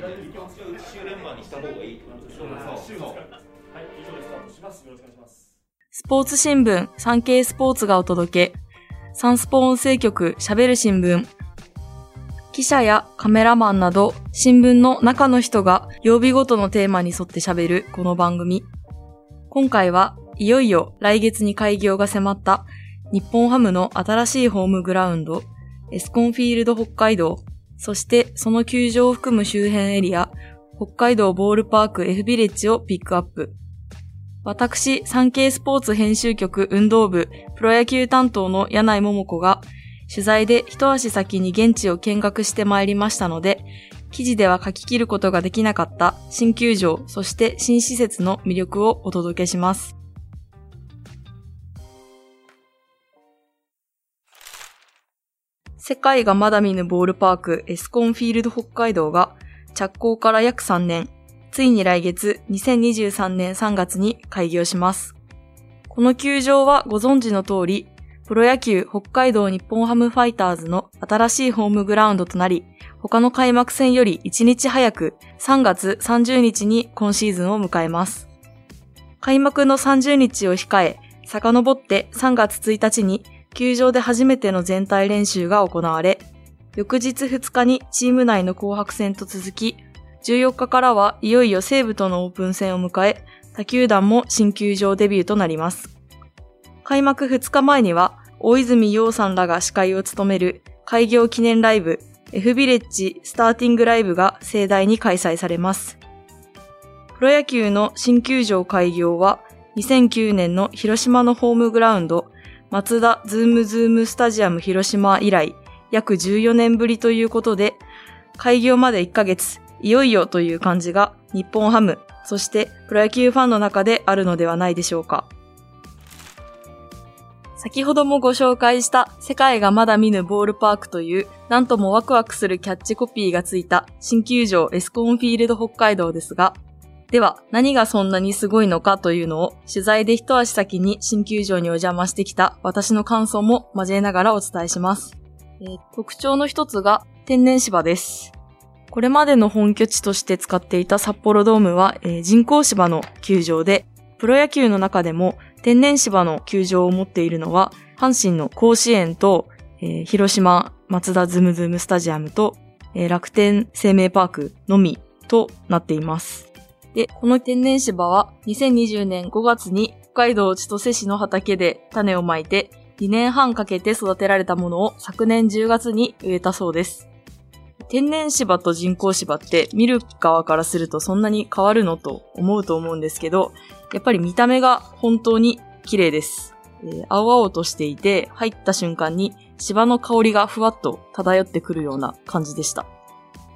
週連番にした方がいいってことでしょそうそう。はい、以上でスタートします。よろしくお願いします。スポーツ新聞、産経スポーツがお届け。サンスポ音声局喋る新聞。記者やカメラマンなど、新聞の中の人が曜日ごとのテーマに沿って喋るこの番組。今回はいよいよ来月に開業が迫った日本ハムの新しいホームグラウンド、エスコンフィールド北海道、そしてその球場を含む周辺エリア、北海道ボールパーク F ビレッジをピックアップ。私、産経スポーツ編集局運動部、プロ野球担当の柳井桃子が、取材で一足先に現地を見学してまいりましたので、記事では書き切ることができなかった新球場、そして新施設の魅力をお届けします。世界がまだ見ぬボールパークエスコンフィールド北海道が着工から約3年、ついに来月2023年3月に開業します。この球場はご存知の通り、プロ野球北海道日本ハムファイターズの新しいホームグラウンドとなり、他の開幕戦より1日早く3月30日に今シーズンを迎えます。開幕の30日を控え、遡って3月1日に球場で初めての全体練習が行われ、翌日2日にチーム内の紅白戦と続き、14日からはいよいよ西武とのオープン戦を迎え、他球団も新球場デビューとなります。開幕2日前には、大泉洋さんらが司会を務める開業記念ライブ F ビレッジスターティングライブが盛大に開催されます。プロ野球の新球場開業は2009年の広島のホームグラウンドマツダズームズームスタジアム広島以来約14年ぶりということで開業まで1ヶ月いよいよという感じが日本ハムそしてプロ野球ファンの中であるのではないでしょうか。先ほどもご紹介した世界がまだ見ぬボールパークというなんともワクワクするキャッチコピーがついた新球場エスコンフィールド北海道ですが、では何がそんなにすごいのかというのを取材で一足先に新球場にお邪魔してきた私の感想も交えながらお伝えします。えー特徴の一つが天然芝です。これまでの本拠地として使っていた札幌ドームは、えー人工芝の球場で、プロ野球の中でも天然芝の球場を持っているのは、阪神の甲子園と、えー広島松田ズムズムスタジアムと、えー楽天生命パークのみとなっています。で、この天然芝は2020年5月に北海道千歳市の畑で種をまいて2年半かけて育てられたものを昨年10月に植えたそうです。天然芝と人工芝って見る側からするとそんなに変わるのと思うと思うんですけど、やっぱり見た目が本当に綺麗です。えー青々としていて入った瞬間に芝の香りがふわっと漂ってくるような感じでした。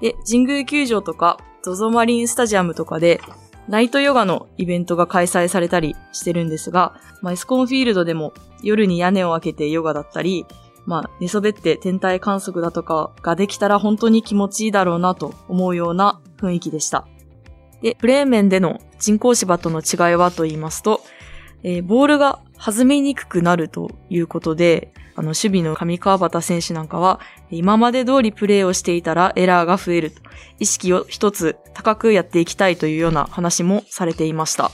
で、神宮球場とか ZOZO マリンスタジアムとかでナイトヨガのイベントが開催されたりしてるんですが、まあ、エスコンフィールドでも夜に屋根を開けてヨガだったり、まあ、寝そべって天体観測だとかができたら本当に気持ちいいだろうなと思うような雰囲気でした。で、プレー面での人工芝との違いはと言いますと、えーボールが弾みにくくなるということで、あの、守備の上川端選手なんかは、今まで通りプレーをしていたらエラーが増えると、意識を一つ高くやっていきたいというような話もされていました。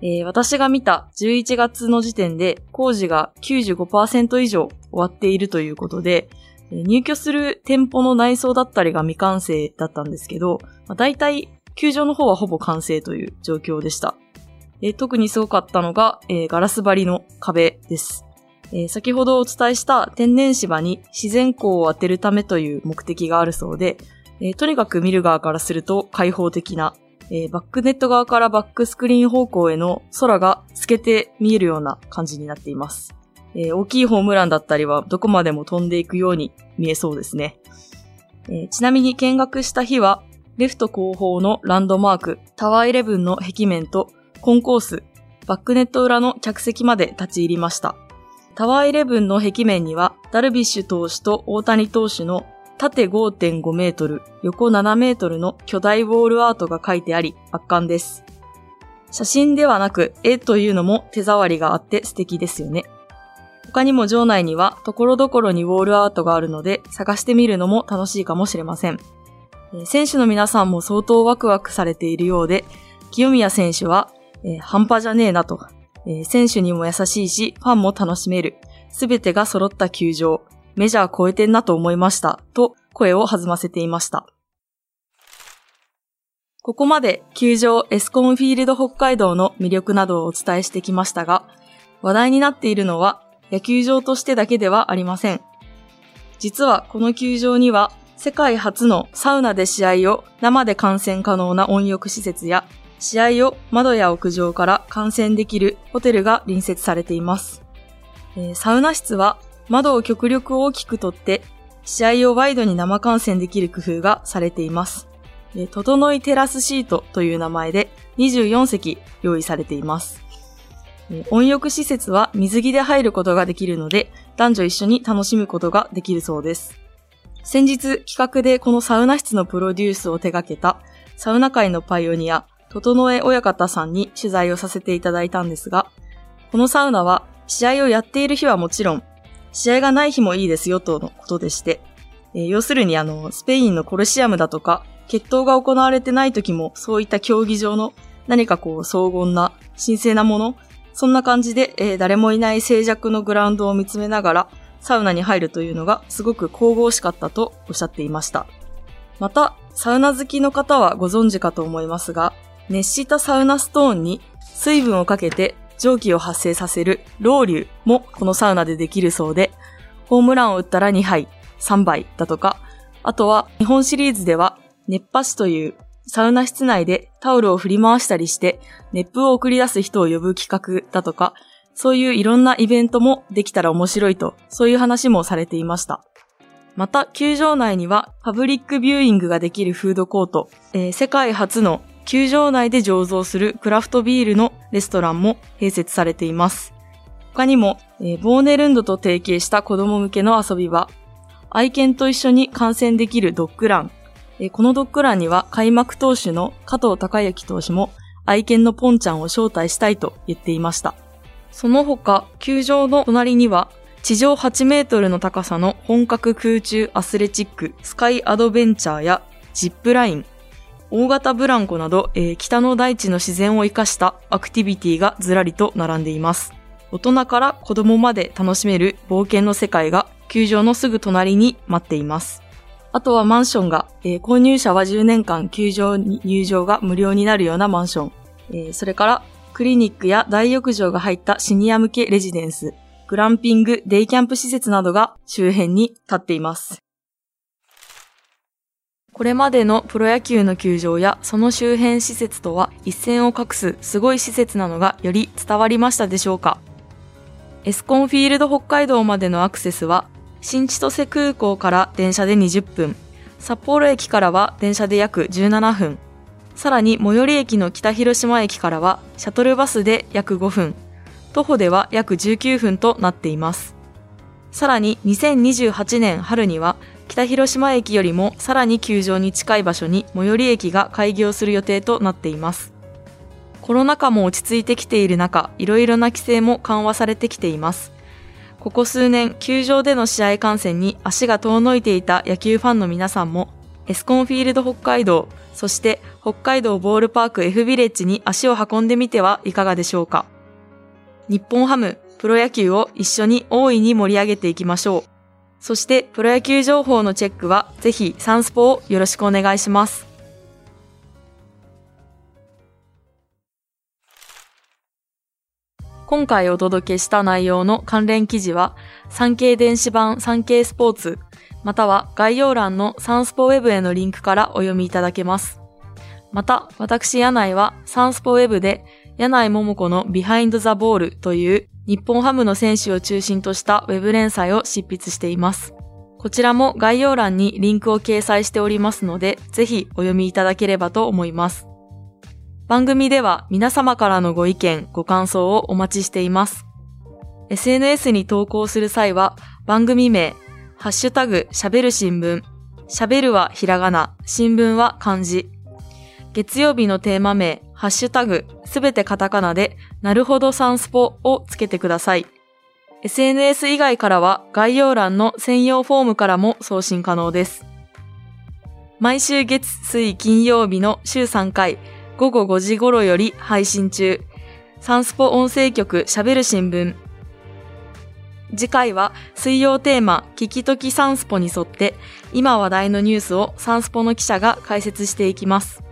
えー私が見た11月の時点で工事が95%以上終わっているということで、入居する店舗の内装だったりが未完成だったんですけど、まあ、大体球場の方はほぼ完成という状況でした。えー特にすごかったのが、えーガラス張りの壁です。えー先ほどお伝えした天然芝に自然光を当てるためという目的があるそうで、えーとにかく見る側からすると開放的な、えーバックネット側からバックスクリーン方向への空が透けて見えるような感じになっています。え大きいホームランだったりはどこまでも飛んでいくように見えそうですね。えちなみに見学した日は、レフト後方のランドマーク、タワー11の壁面とコンコース、バックネット裏の客席まで立ち入りました。タワー11の壁面には、ダルビッシュ投手と大谷投手の縦5.5メートル、横7メートルの巨大ウォールアートが書いてあり、圧巻です。写真ではなく、絵というのも手触りがあって素敵ですよね。他にも場内には所々にウォールアートがあるので探してみるのも楽しいかもしれません。選手の皆さんも相当ワクワクされているようで、清宮選手は、えー半端じゃねえなと、えー選手にも優しいし、ファンも楽しめる、すべてが揃った球場、メジャー超えてんなと思いました、と声を弾ませていました。ここまで球場エスコンフィールド北海道の魅力などをお伝えしてきましたが、話題になっているのは野球場としてだけではありません。実はこの球場には世界初のサウナで試合を生で観戦可能な温浴施設や試合を窓や屋上から観戦できるホテルが隣接されています。サウナ室は窓を極力大きく取って試合をワイドに生観戦できる工夫がされています。えー整いテラスシートという名前で24席用意されています。えー温浴施設は水着で入ることができるので男女一緒に楽しむことができるそうです。先日企画でこのサウナ室のプロデュースを手掛けたサウナ界のパイオニア、整え親方さんに取材をさせていただいたんですが、このサウナは試合をやっている日はもちろん、試合がない日もいいですよとのことでして、えー要するにあの、スペインのコルシアムだとか、決闘が行われてない時もそういった競技場の何かこう荘厳な神聖なもの、そんな感じで、えー誰もいない静寂のグラウンドを見つめながらサウナに入るというのがすごく神々しかったとおっしゃっていました。また、サウナ好きの方はご存知かと思いますが、熱したサウナストーンに水分をかけて蒸気を発生させるロウリュもこのサウナでできるそうで、ホームランを打ったら2杯、3杯だとか、あとは日本シリーズでは熱波師というサウナ室内でタオルを振り回したりして熱風を送り出す人を呼ぶ企画だとか、そういういろんなイベントもできたら面白いと、そういう話もされていました。また、球場内にはパブリックビューイングができるフードコート、えー世界初の球場内で醸造するクラフトビールのレストランも併設されています。他にも、えーボーネルンドと提携した子供向けの遊び場、愛犬と一緒に観戦できるドッグラン、えーこのドッグランには開幕投手の加藤隆之投手も愛犬のポンちゃんを招待したいと言っていました。その他、球場の隣には、地上8メートルの高さの本格空中アスレチック、スカイアドベンチャーやジップライン、大型ブランコなど、えー北の大地の自然を生かしたアクティビティがずらりと並んでいます。大人から子供まで楽しめる冒険の世界が球場のすぐ隣に待っています。あとはマンションが、えー購入者は10年間球場に入場が無料になるようなマンション。えーそれから、クリニックや大浴場が入ったシニア向けレジデンス、グランピング、デイキャンプ施設などが周辺に立っています。これまでのプロ野球の球場やその周辺施設とは一線を画すすごい施設なのがより伝わりましたでしょうか？エスコンフィールド北海道までのアクセスは新千歳空港から電車で20分、札幌駅からは電車で約17分、さらに最寄り駅の北広島駅からはシャトルバスで約5分、徒歩では約19分となっています。さらに2028年春には北広島駅よりもさらに球場に近い場所に最寄り駅が開業する予定となっています。コロナ禍も落ち着いてきている中、いろいろな規制も緩和されてきています。ここ数年、球場での試合観戦に足が遠のいていた野球ファンの皆さんも、エスコンフィールド北海道、そして北海道ボールパーク F ビレッジに足を運んでみてはいかがでしょうか。日本ハム、プロ野球を一緒に大いに盛り上げていきましょう。そして、プロ野球情報のチェックは、ぜひサンスポをよろしくお願いします。今回お届けした内容の関連記事は、産経電子版産経スポーツ、または概要欄のサンスポウェブへのリンクからお読みいただけます。また、私柳井はサンスポウェブで柳井桃子のビハインドザボールという日本ハムの選手を中心としたウェブ連載を執筆しています。こちらも概要欄にリンクを掲載しておりますので、ぜひお読みいただければと思います。番組では皆様からのご意見、ご感想をお待ちしています。SNS に投稿する際は番組名、ハッシュタグ喋る新聞、喋るはひらがな、新聞は漢字。月曜日のテーマ名、ハッシュタグ、すべてカタカナで、なるほどサンスポをつけてください。SNS 以外からは概要欄の専用フォームからも送信可能です。毎週月、水、金曜日の週3回、午後5時頃より配信中。サンスポ音声局喋る新聞。次回は水曜テーマ、聞きときサンスポに沿って、今話題のニュースをサンスポの記者が解説していきます。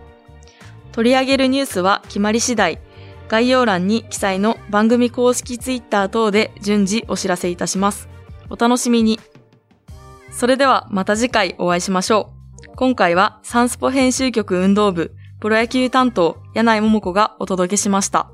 取り上げるニュースは決まり次第、概要欄に記載の番組公式ツイッター等で順次お知らせいたします。お楽しみに。それではまた次回お会いしましょう。今回はサンスポ編集局運動部、プロ野球担当、柳井桃子がお届けしました。